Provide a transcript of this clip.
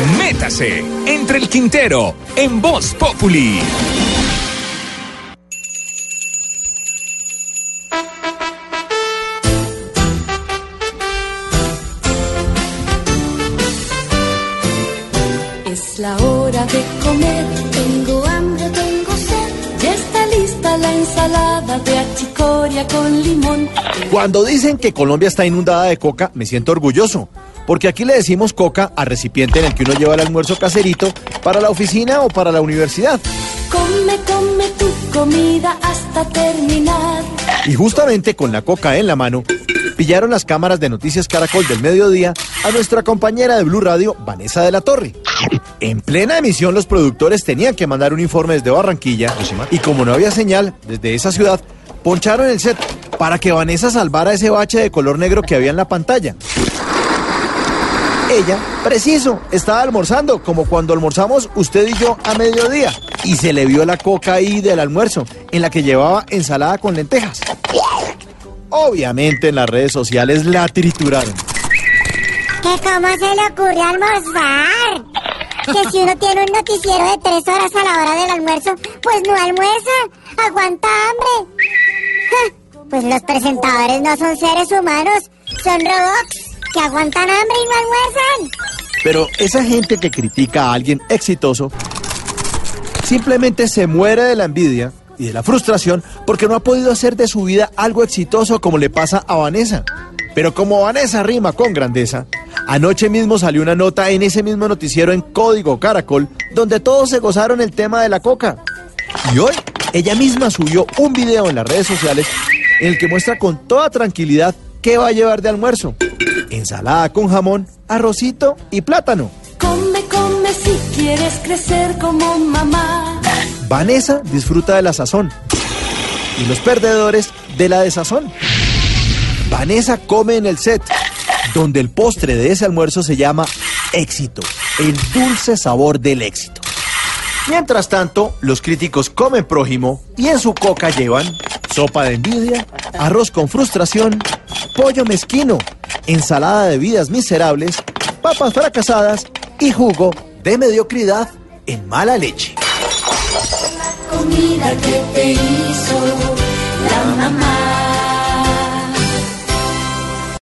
Métase entre el Quintero en Voz Populi. Es la hora de comer, tengo hambre, tengo sed, ya está lista la ensalada de achicoria con limón. Cuando dicen que Colombia está inundada de coca, me siento orgulloso. Porque aquí le decimos coca al recipiente en el que uno lleva el almuerzo caserito para la oficina o para la universidad. Come, come tu comida hasta terminar. Y justamente con la coca en la mano, pillaron las cámaras de Noticias Caracol del mediodía a nuestra compañera de Blue Radio, Vanessa de la Torre. En plena emisión, los productores tenían que mandar un informe desde Barranquilla y como no había señal desde esa ciudad, poncharon el set para que Vanessa salvara ese bache de color negro que había en la pantalla. Ella, preciso, estaba almorzando, como cuando almorzamos usted y yo a mediodía. Y se le vio la coca ahí del almuerzo, en la que llevaba ensalada con lentejas. Obviamente en las redes sociales la trituraron. ¿Que cómo se le ocurre almorzar? Que si uno tiene un noticiero de tres horas a la hora del almuerzo, pues no almuerza, aguanta hambre. Pues los presentadores no son seres humanos, son robots que aguantan hambre y no almuerzan. Pero esa gente que critica a alguien exitoso simplemente se muere de la envidia y de la frustración porque no ha podido hacer de su vida algo exitoso como le pasa a Vanessa. Pero como Vanessa rima con grandeza, anoche mismo salió una nota en ese mismo noticiero en Código Caracol donde todos se gozaron el tema de la coca. Y hoy ella misma subió un video en las redes sociales en el que muestra con toda tranquilidad qué va a llevar de almuerzo. Ensalada con jamón, arrocito y plátano. Come, come si quieres crecer como mamá. Vanessa disfruta de la sazón y los perdedores de la desazón. Vanessa come en el set, donde el postre de ese almuerzo se llama éxito, el dulce sabor del éxito. Mientras tanto, los críticos comen prójimo y en su coca llevan sopa de envidia, arroz con frustración, pollo mezquino, ensalada de vidas miserables, papas fracasadas y jugo de mediocridad en mala leche. Comida que.